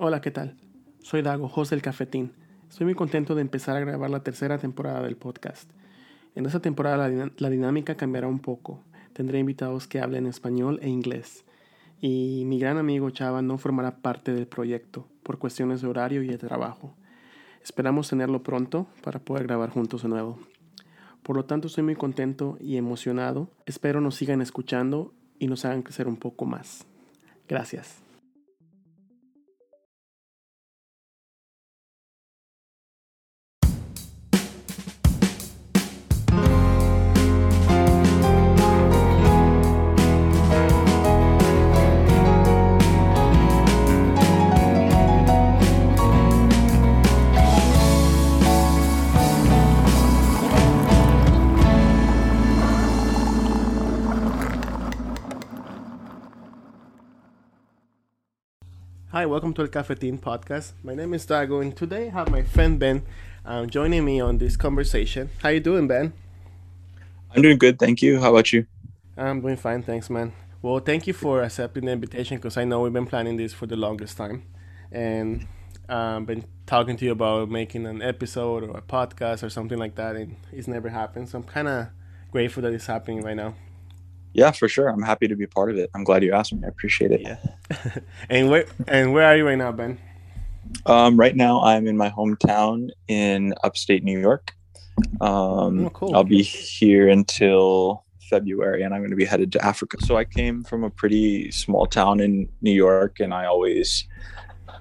Hola, ¿qué tal? Soy Dago, host del Cafetín. Estoy muy contento de empezar a grabar la tercera temporada del podcast. En esta temporada la, la, dinámica cambiará un poco. Tendré invitados que hablen español e inglés. Y mi gran amigo Chava no formará parte del proyecto por cuestiones de horario y de trabajo. Esperamos tenerlo pronto para poder grabar juntos de nuevo. Por lo tanto, estoy muy contento y emocionado. Espero nos sigan escuchando y nos hagan crecer un poco más. Gracias. Hi, welcome to the Cafetin podcast. My name is Dago, and today I have my friend Ben um, joining me on this conversation. How you doing, Ben? I'm doing good, thank you. How about you? I'm doing fine, thanks, man. Well, thank you for accepting the invitation because I know we've been planning this for the longest time, and um, been talking to you about making an episode or a podcast or something like that, and it's never happened. So I'm kind of grateful that it's happening right now. Yeah, for sure. I'm happy to be part of it. I'm glad you asked me. I appreciate it. Yeah. and where and where are you right now, Ben? Um, right now, I'm in my hometown in upstate New York. Um, oh, cool. I'll be here until February, and I'm going to be headed to Africa. So I came from a pretty small town in New York, and I always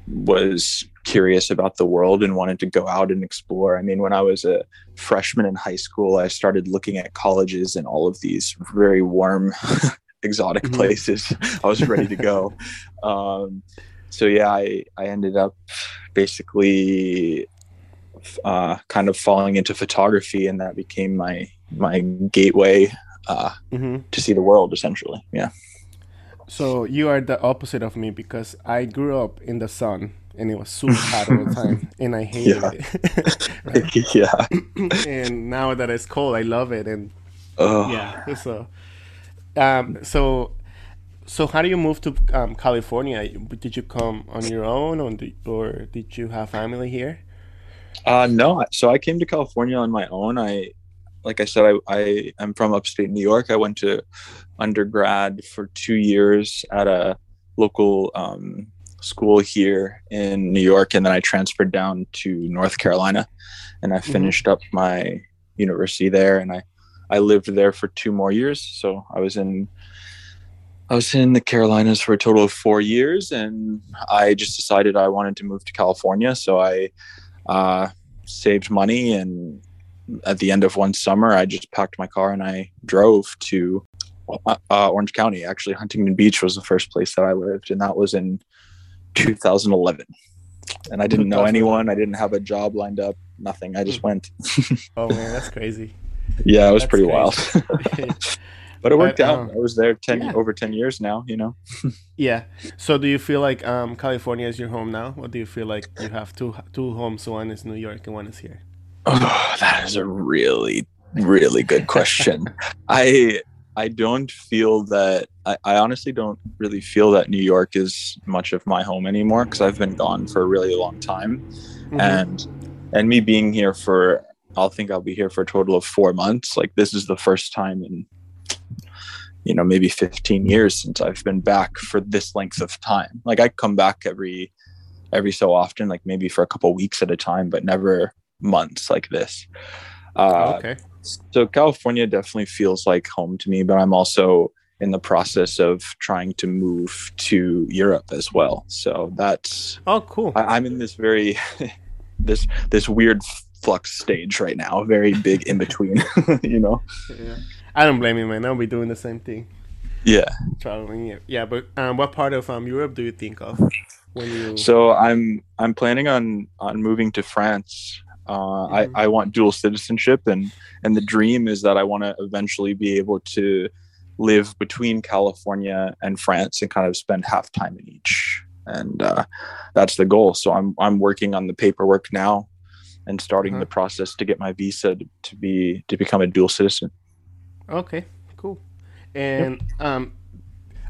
was curious about the world and wanted to go out and explore. I mean, when I was a freshman in high school, I started looking at colleges in all of these very warm, exotic mm-hmm. places. I was ready to go. Um, so yeah, I, I ended up basically uh, kind of falling into photography, and that became my my gateway uh, mm-hmm. to see the world. Essentially, yeah. So you are the opposite of me because I grew up in the sun and it was super hot all the time and I hated yeah. it. yeah. and now that it's cold, I love it and oh. yeah. So um so so how do you move to um, California? Did you come on your own or did, or did you have family here? Uh no, so I came to California on my own. I like I said, I, I am from upstate New York. I went to undergrad for two years at a local um, school here in New York, and then I transferred down to North Carolina, and I mm-hmm. finished mm-hmm. up my university there, and I I lived there for two more years. So I was in I was in the Carolinas for a total of four years, and I just decided I wanted to move to California. So I uh, saved money and at the end of one summer, I just packed my car and I drove to uh, Orange County. Actually, Huntington Beach was the first place that I lived, and that was in 2011. And I didn't know anyone. I didn't have a job lined up. Nothing. I just hmm. went. oh man, that's crazy. Yeah, it was that's pretty crazy. wild. but it worked out. Um, I was there ten yeah. over ten years now. You know. yeah. So, do you feel like um, California is your home now, or do you feel like you have two two homes? One is New York and one is here. Oh, that is a really, really good question. I I don't feel that I, I, honestly don't really feel that New York is much of my home anymore because I've been gone for a really long time. Mm-hmm. And and me being here for I'll think I'll be here for a total of four months. Like this is the first time in you know, maybe 15 years since I've been back for this length of time. Like I come back every every so often, like maybe for a couple weeks at a time, but never months like this. Uh, okay. So California definitely feels like home to me, but I'm also in the process of trying to move to Europe as well. So that's oh cool. I, am in this very this this weird flux stage right now, very big in between. you know. Yeah. I don't blame you, man. I'll be doing the same thing. Yeah. Traveling. Yeah, but um, what part of um, Europe do you think of when you? So I'm I'm planning on on moving to France uh, I, mm-hmm. I want dual citizenship, and and the dream is that I want to eventually be able to live between California and France and kind of spend half time in each, and uh, that's the goal. So I'm I'm working on the paperwork now, and starting uh-huh. the process to get my visa to, to, be to become a dual citizen. Okay, cool. And yep. um,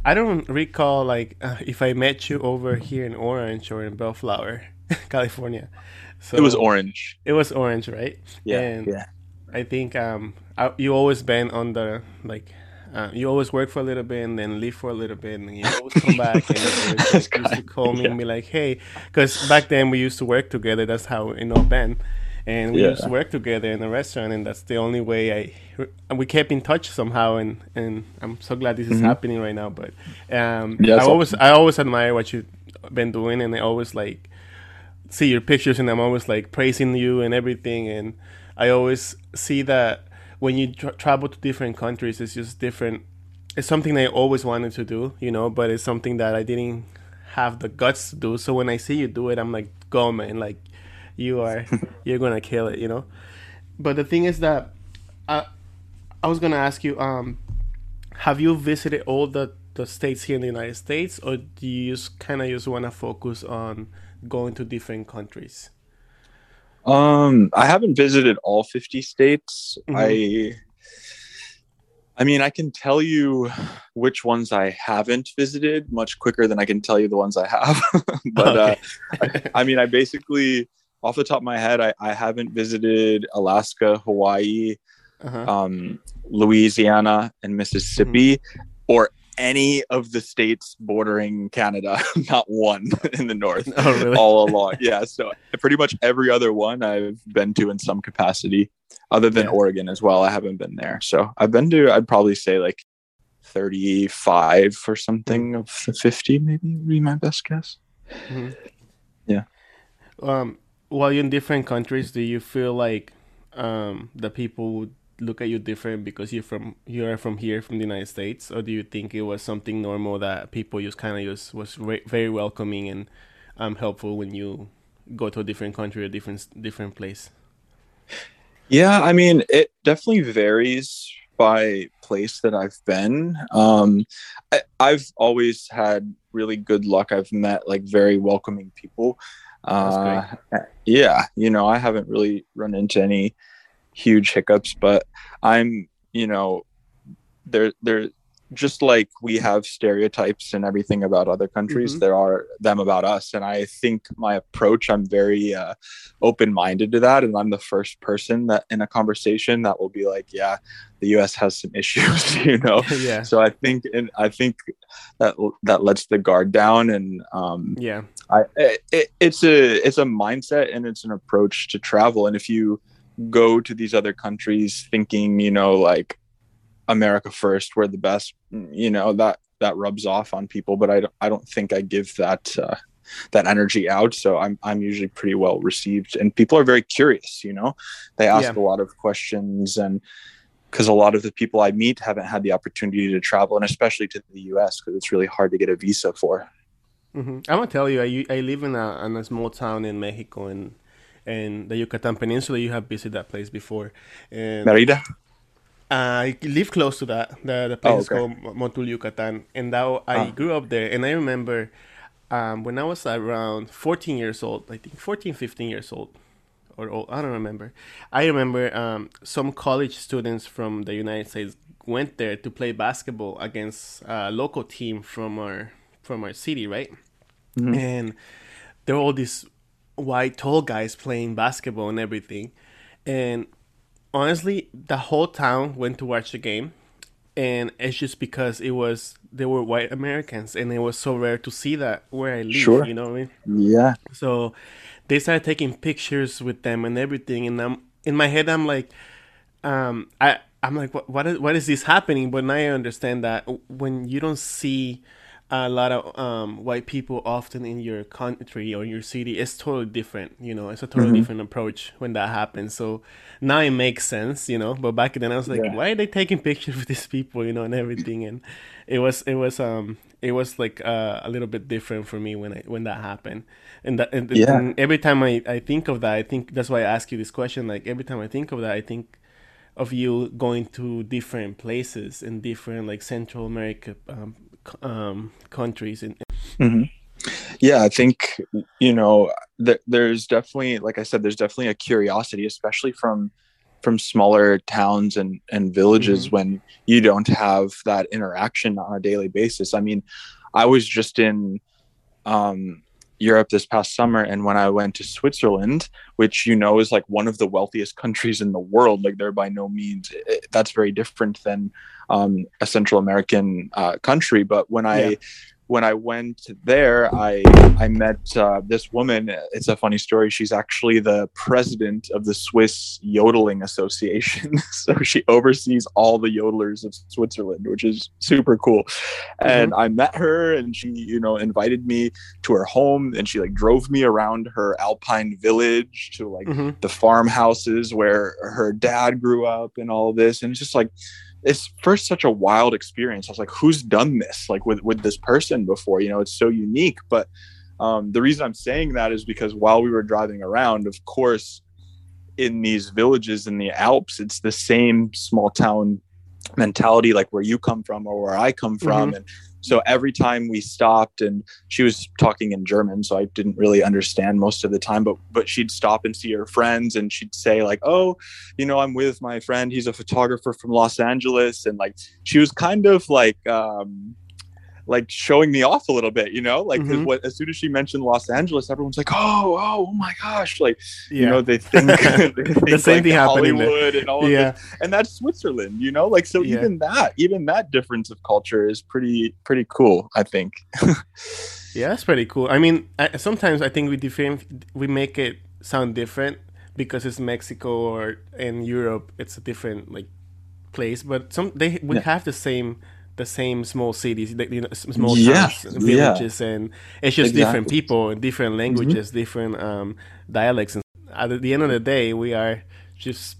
I don't recall like uh, if I met you over here in Orange or in Bellflower, California. So it was Orange. It was Orange, right? Yeah. And yeah. I think um I, you always been on the like uh, you always work for a little bit and then leave for a little bit and you always come back and always, like, used to call me yeah. and be like hey because back then we used to work together that's how you know Ben and we yeah. used to work together in a restaurant and that's the only way I we kept in touch somehow and and I'm so glad this is mm-hmm. happening right now but um yeah, I always I always admire what you've been doing and I always like see your pictures and I'm always like praising you and everything and I always see that when you tra- travel to different countries, it's just different. It's something I always wanted to do, you know, but it's something that I didn't have the guts to do. So when I see you do it, I'm like, go man, like you are, you're gonna kill it, you know. But the thing is that I, I was gonna ask you, um, have you visited all the the states here in the United States, or do you just kind of just want to focus on going to different countries? Um, I haven't visited all 50 states. Mm-hmm. I I mean, I can tell you which ones I haven't visited much quicker than I can tell you the ones I have. but uh, I, I, mean, I basically, off the top of my head, I, I haven't visited Alaska, Hawaii, uh-huh. um, Louisiana, and Mississippi, mm-hmm. or any of the states bordering Canada, not one in the north, oh, really? all along. Yeah, so pretty much every other one I've been to in some capacity, other than yeah. Oregon as well. I haven't been there, so I've been to. I'd probably say like thirty-five or something of the fifty, maybe would be my best guess. Mm-hmm. Yeah. Um, while you're in different countries, do you feel like um, the people would look at you different because you're from you are from here from the United States, or do you think it was something normal that people just kind of just was re- very welcoming and um, helpful when you go to a different country or different different place? Yeah, I mean, it definitely varies by place that I've been. Um, I, I've always had really good luck. I've met like very welcoming people. Uh, yeah, you know, I haven't really run into any huge hiccups, but I'm, you know, there there just like we have stereotypes and everything about other countries mm-hmm. there are them about us and i think my approach i'm very uh, open-minded to that and i'm the first person that in a conversation that will be like yeah the us has some issues you know? Yeah. So i think and i think that that lets the guard down and um yeah i it, it's a it's a mindset and it's an approach to travel and if you go to these other countries thinking, you know, like America first, we're the best, you know, that that rubs off on people, but I don't, I don't think I give that uh, that energy out. So I'm I'm usually pretty well received, and people are very curious. You know, they ask yeah. a lot of questions, and because a lot of the people I meet haven't had the opportunity to travel, and especially to the U.S. because it's really hard to get a visa for. Mm-hmm. I'm gonna tell you, I I live in a in a small town in Mexico, and and the Yucatan Peninsula. You have visited that place before. And Merida. I live close to that. The, the place oh, okay. is called Motul, Yucatan, and now I ah. grew up there. And I remember um, when I was around 14 years old, I think 14, 15 years old, or old, I don't remember. I remember um, some college students from the United States went there to play basketball against a local team from our from our city, right? Mm-hmm. And there were all these white tall guys playing basketball and everything. And honestly, the whole town went to watch the game. And it's just because it was they were white Americans and it was so rare to see that where I live. Sure. You know what I mean? Yeah. So they started taking pictures with them and everything and I'm in my head I'm like um I I'm like what what is, what is this happening? But now I understand that when you don't see a lot of um, white people often in your country or your city it's totally different you know it's a totally mm-hmm. different approach when that happens so now it makes sense you know but back then i was like yeah. why are they taking pictures with these people you know and everything and it was it was um it was like uh, a little bit different for me when I when that happened and that and, yeah. and every time I, I think of that i think that's why i ask you this question like every time i think of that i think of you going to different places in different like central america um, um, countries. In- mm-hmm. Yeah, I think you know th- there's definitely, like I said, there's definitely a curiosity, especially from from smaller towns and and villages Mhm. when you don't have that interaction on a daily basis. I mean, I was just in um, Europe this past summer, and when I went to Switzerland, which you know is like one of the wealthiest countries in the world, like they're by no means eh, that's very different than um, a Central American uh, country. But when I Yeah. When I went there, I I met uh, this woman. It's a funny story. She's actually the president of the Swiss Yodeling Association. so she oversees all the yodelers of Switzerland, which is super cool. And I met her, and she, you know, invited me to her home, and she like drove me around her alpine village to like hmm the farmhouses where her dad grew up and all this and it's just like it's first such a wild experience. I was like who's done this like with with this person before? You know it's so unique. But um, the reason i'm saying that is because while we were driving around of course in these villages in the alps it's the same small town mentality like where you come from or where i come from. And so every time we stopped and she was talking in german so i didn't really understand most of the time but but she'd stop and see her friends and she'd say like oh you know i'm with my friend he's a photographer from los angeles and like she was kind of like um like showing me off a little bit you know like Mhm. what as soon as she mentioned los angeles everyone's like oh oh, oh my gosh like Yeah. you know they think, they think same like thing hollywood and all of this yeah. and that's Switzerland, you know, like so Yeah. even that even that difference of culture is pretty pretty cool, I think. Yeah, that's pretty cool. I mean, I, sometimes I think we different we make it sound different because it's Mexico or in Europe it's a different like place, but some they we Yeah. have the same the same small cities, the- you know, small Yeah, towns, and yeah. villages, and it's just different people, and different languages, different um, dialects. And at the end of the day, we are just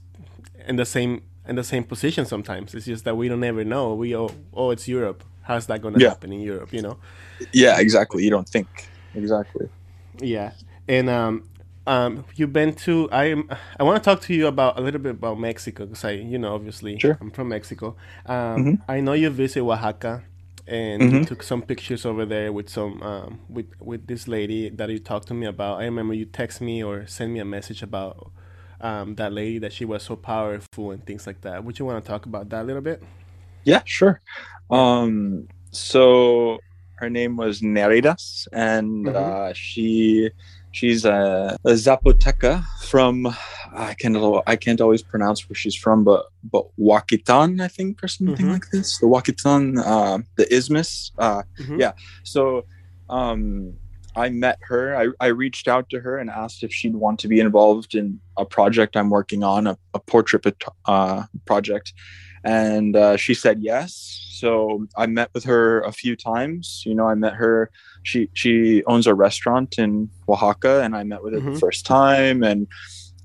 in the same in the same position. Sometimes it's just that we don't ever know. We oh, oh it's Europe. How's that going to Yeah. happen in Europe? You know. Yeah, exactly. You don't think exactly. Yeah, and um, um, you've been to. I am. I want to talk to you about a little bit about Mexico because I, you know, obviously, Sure. I'm from Mexico. Um, Mhm. I know you visit Oaxaca, and Mhm. took some pictures over there with some um, with with this lady that you talked to me about. I remember you text me or send me a message about um, that lady that she was so powerful and things like that. Would you want to talk about that a little bit? Yeah, sure. Um so her name was Neridas and Mhm. uh she she's a, a Zapoteca from I can't I can't always pronounce where she's from, but but Wakitan, I think, or something Mhm. like this. The Wakitan, uh, the Isthmus. Uh, Mhm. Yeah. So um, I met her. I, I reached out to her and asked if she'd want to be involved in a project I'm working on, a, a portrait uh, project. And uh, she said yes. So I met with her a few times. You know, I met her. She she owns a restaurant in Oaxaca, and I met with her Mhm. the first time. And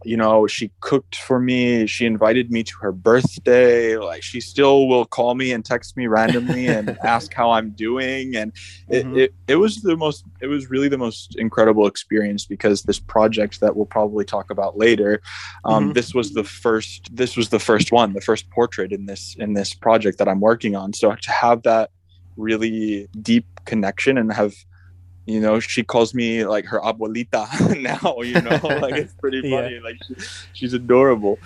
you know, she cooked for me. She invited me to her birthday. Like she still will call me and text me randomly and ask how I'm doing. And it, Mhm. it, it was the most, it was really the most incredible experience because this project that we'll probably talk about later, um, Mhm. this was the first, this was the first one, the first portrait in this, in this project that I'm working on. So to have that really deep connection and have, you know, she calls me like her abuelita now, you know, like it's pretty Yeah. funny. Like she, she's adorable.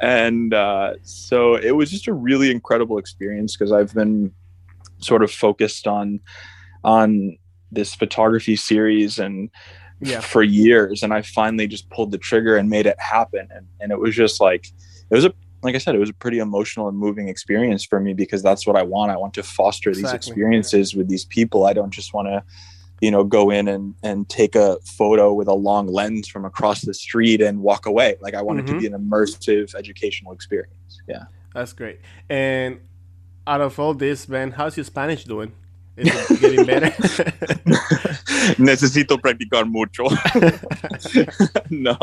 And uh, so it was just a really incredible experience because I've been sort of focused on, on this photography series and Yeah. for years. And I finally just pulled the trigger and made it happen. And, and it was just like, it was a, like I said, it was a pretty emotional and moving experience for me because that's what I want. I want to foster these Exactly. experiences with these people. I don't just want to, you know, go in and, and take a photo with a long lens from across the street and walk away. Like I want it Mhm. to be an immersive educational experience. Yeah. That's great. And out of all this, man how's your Spanish doing? Is it getting better? Necesito practicar mucho. no,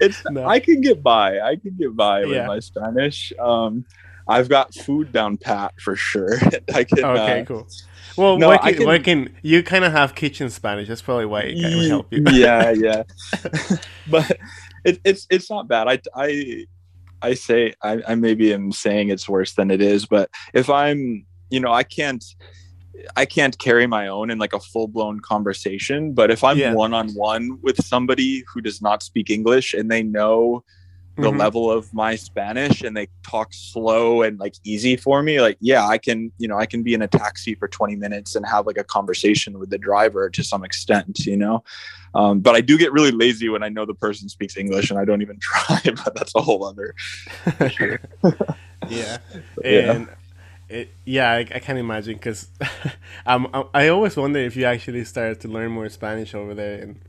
it's No. I can get by. I can get by with my Spanish. Um, I've got food down pat for sure. I can. okay, uh, cool. Well, no, working, can- working, you kind of have kitchen Spanish. That's probably why it kind of help you. yeah, yeah. but it, it's it's not bad. I I I say I, I maybe am saying it's worse than it is, but if I'm you know I can't I can't carry my own in like a full blown conversation. But if I'm one on one with somebody who does not speak English and they know the Mhm. level of my Spanish and they talk slow and like easy for me, like yeah, I can, you know, I can be in a taxi for 20 minutes and have like a conversation with the driver to some extent, you know. Um, but I do get really lazy when I know the person speaks English and I don't even try, but that's a whole other yeah, Yeah. and it, yeah, I, I can imagine because um, I, I always wonder if you actually started to learn more Spanish over there, and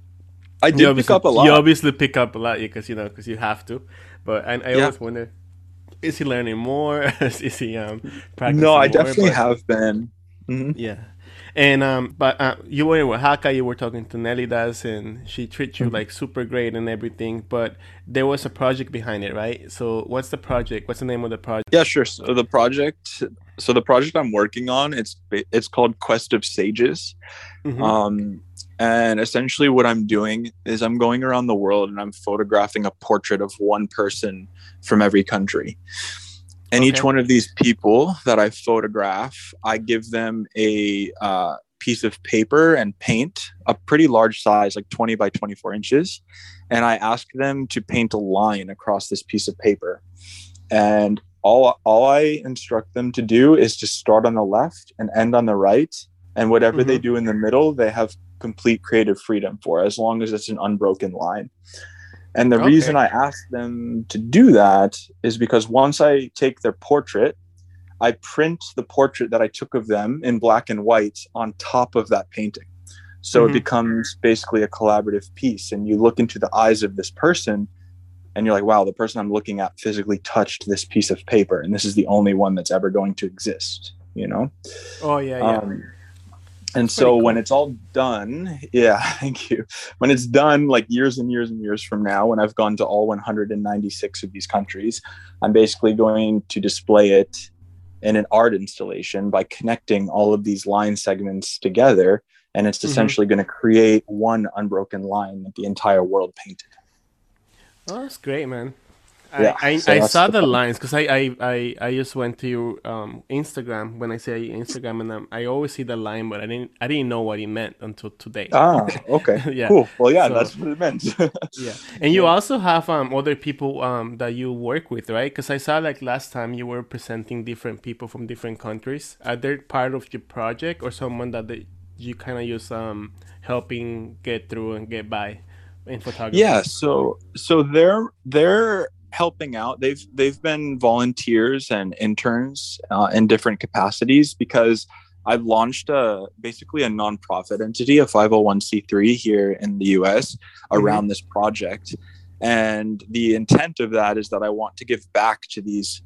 I did pick up a lot. You obviously pick up a lot because you know because you have to, but I, I Yeah. always wonder. Is he learning more? is he um practicing no, I more? definitely But- have been. Mhm. Yeah. And um, but uh, you were in Oaxaca. You were talking to Nelly Das, and she treats Mm-hmm. you like super great and everything. But there was a project behind it, right? So what's the project? What's the name of the project? Yeah, sure. So the project, so the project I'm working on, it's it's called Quest of Sages. Mhm. Um, and essentially, what I'm doing is I'm going around the world and I'm photographing a portrait of one person from every country. And each one of these people that I photograph, I give them a uh, piece of paper and paint, a pretty large size, like 20 by 24 inches. And I ask them to paint a line across this piece of paper. And all, all I instruct them to do is to start on the left and end on the right. And whatever they do in the middle, they have complete creative freedom for, as long as it's an unbroken line. And the Okay. reason I ask them to do that is because once I take their portrait, I print the portrait that I took of them in black and white on top of that painting. So Mhm. it becomes basically a collaborative piece. And you look into the eyes of this person and you're like, wow, the person I'm looking at physically touched this piece of paper. And this is the only one that's ever going to exist, you know? Oh yeah, yeah. Um, and That's so pretty when it's all done, yeah, thank you. When it's done, like years and years and years from now, when I've gone to all 196 of these countries, I'm basically going to display it in an art installation by connecting all of these line segments together. And it's Mhm. essentially going to create one unbroken line that the entire world painted. oh, that's great, man. Yeah, I, I, so I saw the the lines because I, I, I, I just went to your um, Instagram when I say Instagram and um, I always see the line but I didn't I didn't know what it meant until today. Ah, okay. Yeah. Cool. Well, yeah, So- that's what it meant. Yeah, and you also have um other people um that you work with, right? Because I saw like last time you were presenting different people from different countries. Are they part of your project or someone that they, you kind of use um helping get through and get by in photography? yeah so so they're they're helping out. They've they've been volunteers and interns uh, in different capacities because i've launched a basically a nonprofit entity a 501c3 here in the us around this project. And the intent of that is that i want to give back to these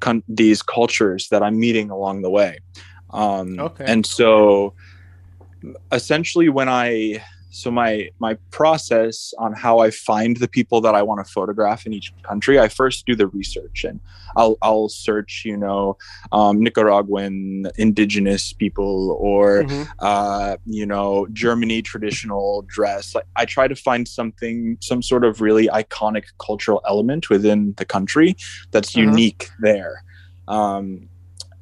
con- these cultures that i'm meeting along the way. Um, Okay. and so essentially when i so my my process on how i find the people that i want to photograph in each country i first do the research and i'll i'll search you know um, nicaraguan indigenous people or Mhm. uh, you know germany traditional dress like i try to find something some sort of really iconic cultural element within the country that's Uh-huh. unique there um,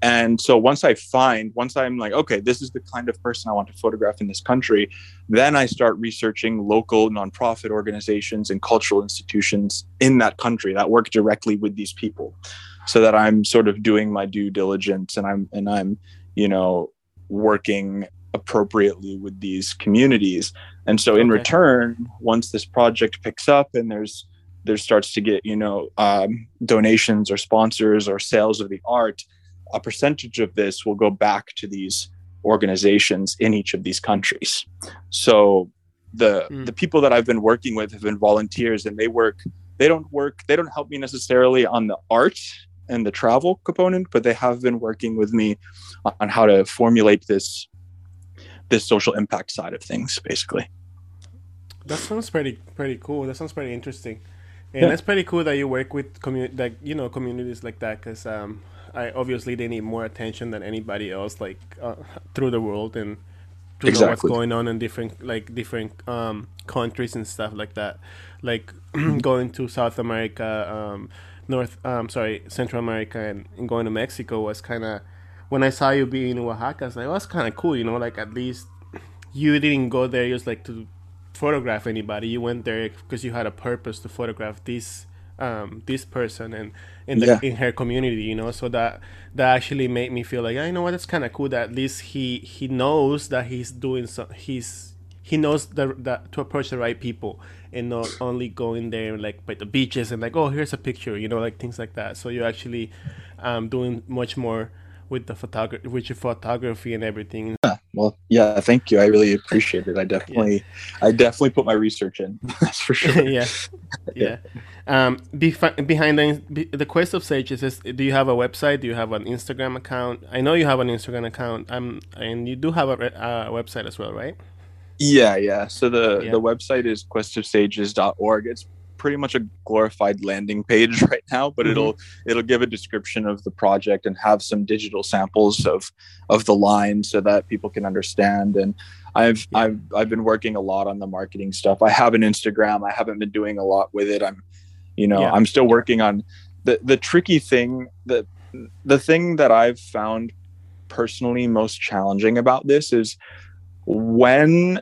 and so once i find once i'm like okay this is the kind of person i want to photograph in this country then i start researching local nonprofit organizations and cultural institutions in that country that work directly with these people so that i'm sort of doing my due diligence and i'm and i'm you know working appropriately with these communities and so in Okay. return once this project picks up and there's there starts to get you know um, donations or sponsors or sales of the art a percentage of this will go back to these organizations in each of these countries so the Mm. the people that i've been working with have been volunteers and they work they don't work they don't help me necessarily on the art and the travel component but they have been working with me on how to formulate this this social impact side of things basically That sounds pretty pretty cool. That sounds pretty interesting, and Yeah. that's pretty cool that you work with community like you know communities like that because um, I obviously they need more attention than anybody else like uh, through the world and to know what's going on in different like different um, countries and stuff like that. Like going to South America, um, North um, sorry Central America, and, and going to Mexico was kind of when I saw you being in Oaxaca, I was like, oh, that's kind of cool, you know, like at least you didn't go there just like to photograph anybody. You went there because you had a purpose to photograph these um, this person and in the Yeah. in her community, you know. So that that actually made me feel like, "Yeah, you know what, that's kind of cool. That at least he he knows that he's doing so. He's he knows the, that to approach the right people and not only going there like by the beaches and like, oh, here's a picture, you know, like things like that. So you're actually um, doing much more with the photography, with your photography and everything. yeah. Well, yeah, thank you. I really appreciate it. I definitely, I definitely put my research in. That's for sure. yeah, yeah. Um, befi- behind the, the quest of sages is, do you have a website? Do you have an Instagram account? I know you have an Instagram account. Um, and you do have a, re- a website as well, right? Yeah, yeah. So the Yeah. the website is questofsages.org. It's pretty much a glorified landing page right now, but Mhm. it'll it'll give a description of the project and have some digital samples of of the line so that people can understand. And I've Yeah. I've I've been working a lot on the marketing stuff. I have an Instagram. I haven't been doing a lot with it. I'm you know, Yeah. I'm still working on the the tricky thing the the thing that I've found personally most challenging about this is when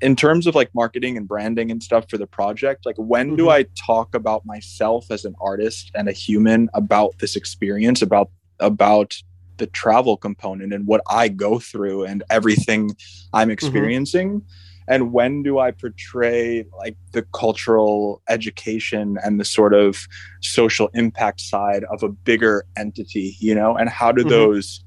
in terms of like marketing and branding and stuff for the project like when do Mhm. i talk about myself as an artist and a human about this experience about about the travel component and what i go through and everything i'm experiencing and when do i portray like the cultural education and the sort of social impact side of a bigger entity you know and how do Mhm. those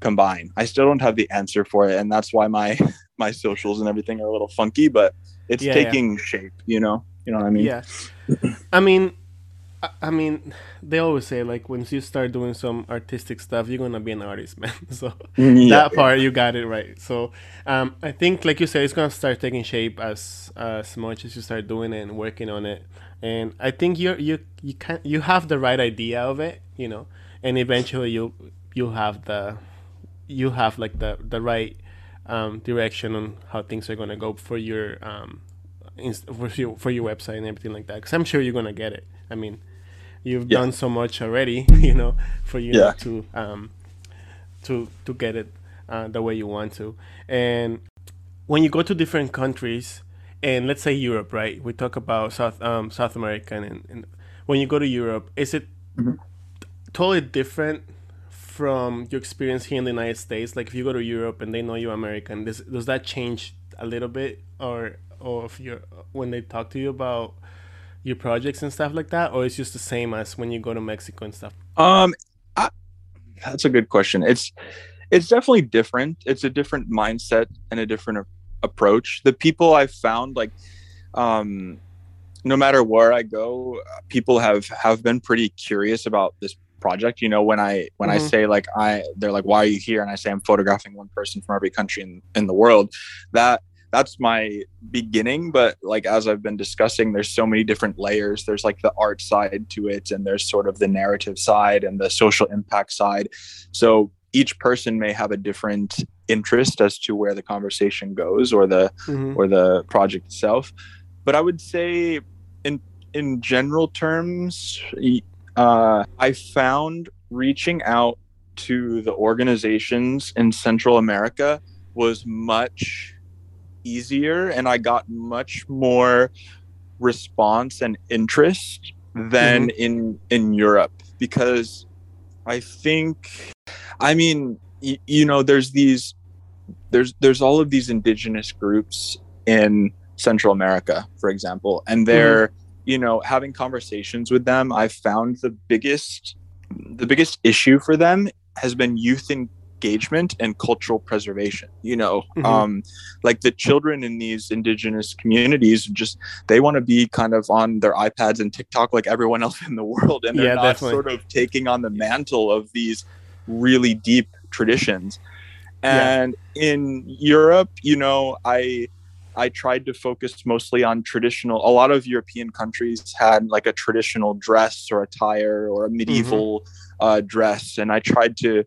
combine i still don't have the answer for it and that's why my my socials and everything are a little funky but it's Yeah, yeah. taking shape you know you know what i mean Yeah. I mean, I, mean, they always say like once you start doing some artistic stuff, you're gonna be an artist, man. So Yeah, that part you got it right. So um, I think, like you said, it's gonna start taking shape as as much as you start doing it and working on it. And I think you you you can you have the right idea of it, you know, and eventually you you have the you have like the the right um, direction on how things are gonna go for your um, inst- for your for your website and everything like that. Because I'm sure you're gonna get it. I mean, you've Yeah. done so much already, you know, for you Yeah. to um, to to get it uh, the way you want to. And when you go to different countries, and let's say Europe, right? We talk about South um, South America, and, and when you go to Europe, is it Mhm. totally different from your experience here in the United States? Like if you go to Europe and they know you're American, does does that change a little bit, or or if you're when they talk to you about your projects and stuff like that, or it's just the same as when you go to Mexico and stuff? Um, I, that's a good question. It's it's definitely different. It's a different mindset and a different approach. The people I've found, like, um, no matter where I go, people have have been pretty curious about this project. You know, when I when I Mhm. say like I, they're like, "Why are you here?" And I say I'm photographing one person from every country in in the world. That that's my beginning but like as i've been discussing there's so many different layers. There's like the art side to it and there's sort of the narrative side and the social impact side. So each person may have a different interest as to where the conversation goes or the Mhm. or the project itself. But i would say in in general terms uh, i found reaching out to the organizations in central america was much easier and i got much more response and interest than mm-hmm. in in europe because i think i mean y- you know there's these there's there's all of these indigenous groups in central america for example and mm-hmm. they're you know having conversations with them i've found the biggest the biggest issue for them has been youth engagement and cultural preservation you know Mhm. um like the children in these indigenous communities just they want to be kind of on their ipads and tiktok like everyone else in the world and they're Yeah, not definitely. sort of taking on the mantle of these really deep traditions Yeah. and in europe you know i i tried to focus mostly on traditional a lot of european countries had like a traditional dress or attire or a medieval uh, dress and i tried to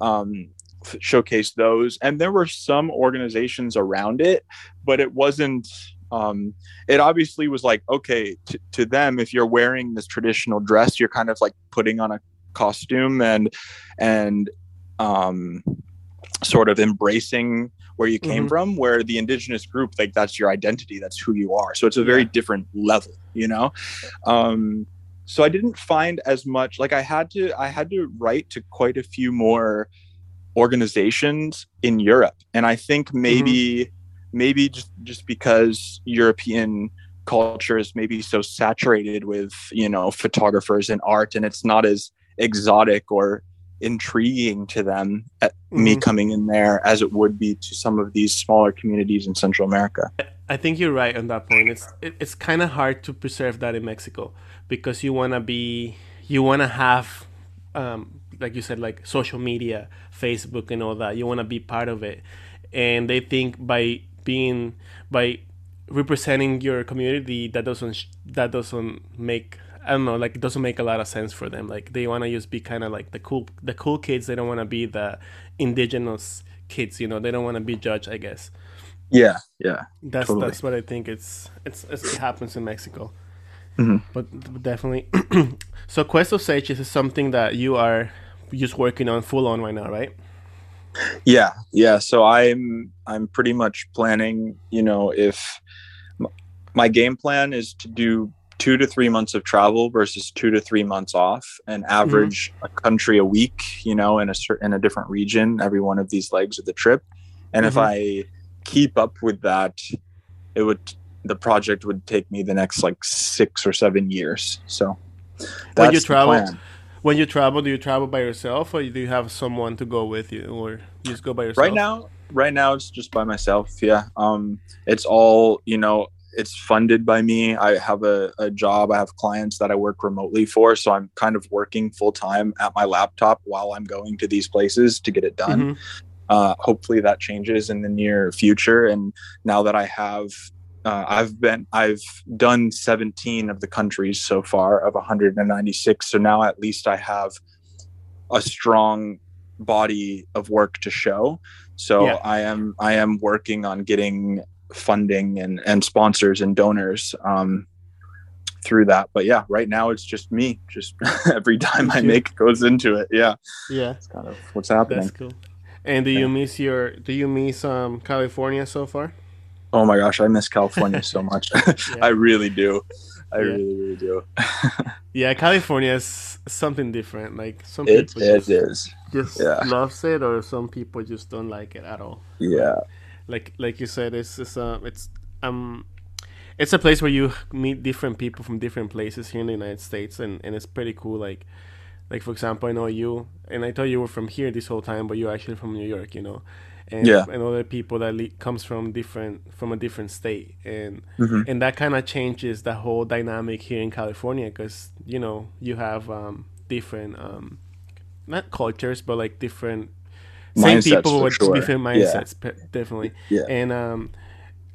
um, f- showcase those. And there were some organizations around it but it wasn't um, it obviously was like okay to, to them if you're wearing this traditional dress you're kind of like putting on a costume and and um, sort of embracing where you came Mhm. from where the indigenous group like that's your identity that's who you are. So it's a very different level you know? Um so i didn't find as much like i had to i had to write to quite a few more organizations in europe. And i think maybe maybe just just because european culture is maybe so saturated with you know photographers and art and it's not as exotic or intriguing to them at me Mhm. coming in there as it would be to some of these smaller communities in central america I think you're right on that point. It's it, it's kind of hard to preserve that in Mexico because you want to be you want to have um, like you said like social media, Facebook and all that. You want to be part of it. And they think by being by representing your community that doesn't that doesn't make I don't know like it doesn't make a lot of sense for them. Like they want to just be kind of like the cool the cool kids. They don't want to be the indigenous kids. You know, they don't want to be judged. I guess. Yeah yeah That's Totally. that's what I think. It's it's, it's it happens in Mexico, Mhm. but, definitely. so Quest of Sages is something that you are just working on full on right now, right? yeah yeah so i'm i'm pretty much planning you know if m- my game plan is to do two to three months of travel versus two to three months off and average a country a week you know in a certain in a different region every one of these legs of the trip and if Mhm. i keep up with that it would the project would take me the next like six or seven years so When you travel, when you travel, do you travel by yourself or do you have someone to go with you, or you just go by yourself? right now right now it's just by myself yeah um it's all you know it's funded by me i have a, a job i have clients that i work remotely for so i'm kind of working full time at my laptop while i'm going to these places to get it done Mhm. Uh, hopefully that changes in the near future. And now that i have uh, i've been i've done 17 of the countries so far of 196 so now at least i have a strong body of work to show. So Yeah. i am i am working on getting funding and and sponsors and donors um through that. But yeah right now it's just me. Just every time i make goes into it. Yeah. Yeah, it's kind of what's happening. That's cool. And do you miss your? Do you miss um California so far? Oh my gosh, I miss California so much. I really do. I Yeah. really, really do. Yeah, California is something different. Like some It, people it just, is. just yeah. loves it, or some people just don't like it at all. Yeah. like like you said it's it's uh it's um it's a place where you meet different people from different places here in the united states and and it's pretty cool like like for example i know you and i thought you were from here this whole time but you're actually from new york you know and Yeah. and other people that le- comes from different from a different state and Mhm. and that kind of changes the whole dynamic here in california because you know you have um different um not cultures but like different same Mindsets, people with sure. different Yeah. mindsets pe- definitely Yeah. and um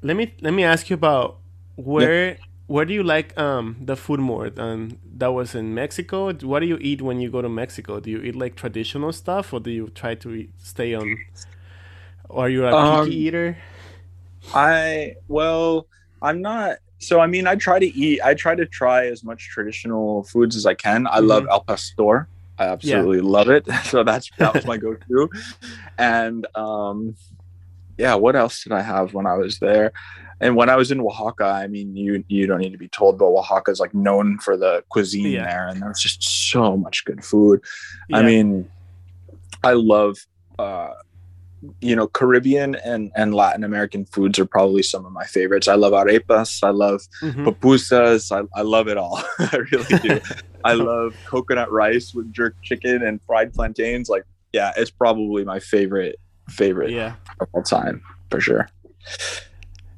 let me let me ask you about where where do you like um the food more um that was in mexico what do you eat when you go to mexico do you eat like traditional stuff or do you try to eat, stay on or are you a Um, picky eater I well, I'm not so I mean I try to eat I try to try as much traditional foods as I can. I love al pastor. I absolutely love it. So that's that was my go-to. And um yeah, what else did I have when I was there? And when I was in Oaxaca, I mean, you you don't need to be told, but Oaxaca is like known for the cuisine Yeah. there, and there's just so much good food. I mean, I love, uh, you know, Caribbean and and Latin American foods are probably some of my favorites. I love arepas. I love Mhm. pupusas. I, I love it all. I really do. I love coconut rice with jerk chicken and fried plantains. Like, yeah, it's probably my favorite favorite yeah. of all time for sure.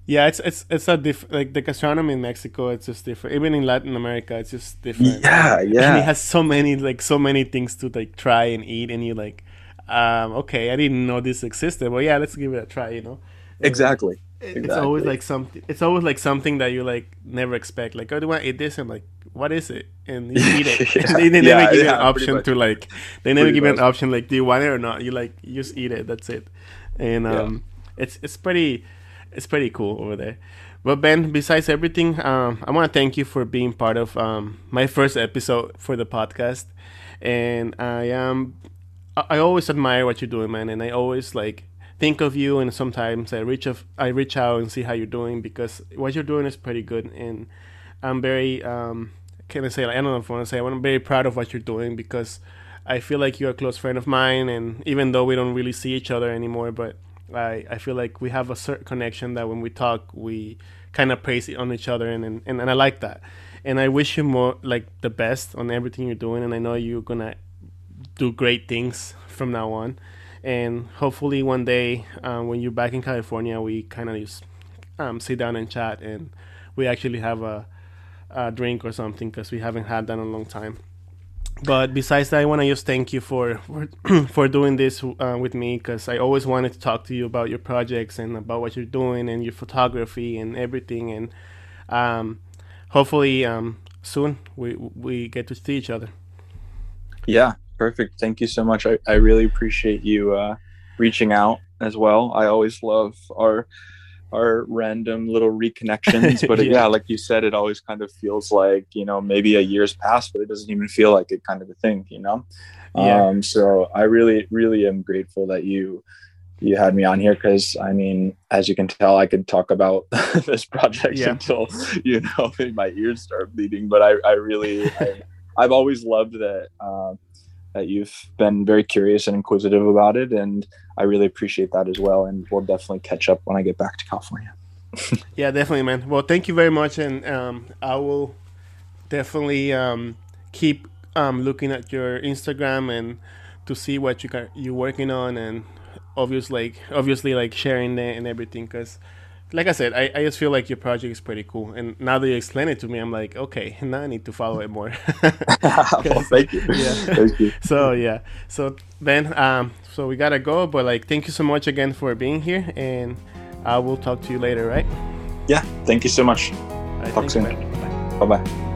yeah it's it's it's a diff like the gastronomy in mexico it's just different. Even in latin america it's just different. Yeah, yeah. and it has so many like so many things to like try and eat and you like um okay i didn't know this existed but yeah let's give it a try you know? Exactly. it's always like something it's always like something that you like never expect. Like oh do i eat this? I'm like what is it? And you eat it. Yeah. they, they Yeah, never give you yeah, an option to like they never Pretty give you an option like do you want it or not? You like you just eat it that's it. And Yeah. um it's it's pretty it's pretty cool over there. But ben besides everything um i want to thank you for being part of um my first episode for the podcast. And i am I I always admire what you're doing, man, and I always like think of you, and sometimes I reach of, I reach out and see how you're doing because what you're doing is pretty good, and I'm very um, can I say like, I don't know if I want to say I'm very proud of what you're doing because I feel like you're a close friend of mine, and even though we don't really see each other anymore, but I, I feel like we have a certain connection that when we talk, we kind of praise on each other, and, and, and I like that. And I wish you more like the best on everything you're doing, and I know you're gonna do great things from now on. And hopefully one day um, when you're back in California, we kind of just um, sit down and chat, and we actually have a, a drink or something because we haven't had that in a long time but besides that, I want to just thank you for for, for doing this uh, with me because I always wanted to talk to you about your projects and about what you're doing and your photography and everything. And um, hopefully, um, soon we we get to see each other. Yeah, perfect. Thank you so much. I, I really appreciate you uh, reaching out as well. I always love our our random little reconnections. But yeah. yeah. like you said, it always kind of feels like, you know, maybe a year's passed, but it doesn't even feel like it kind of a thing, you know? Yeah. Um, so I really, really am grateful that you you had me on here because I mean, as you can tell, I could talk about this project yeah. until you know my ears start bleeding. But I, I really, I, have always loved that uh, that you've been very curious and inquisitive about it, and I really appreciate that as well. And we'll definitely catch up when I get back to California. yeah, definitely, man. Well, thank you very much, and um, I will definitely um, keep um, looking at your Instagram and to see what you got you're working on, and obviously, like obviously, like sharing it and everything, because like I said, I, I just feel like your project is pretty cool. And now that you explain it to me, I'm like, okay, now I need to follow it more. well, thank you. Yeah. Thank you. So yeah. So Ben, um, so we gotta go, but like, thank you so much again for being here, and I will talk to you later, right? Yeah. Thank you so much. Right, talk soon. Bye bye.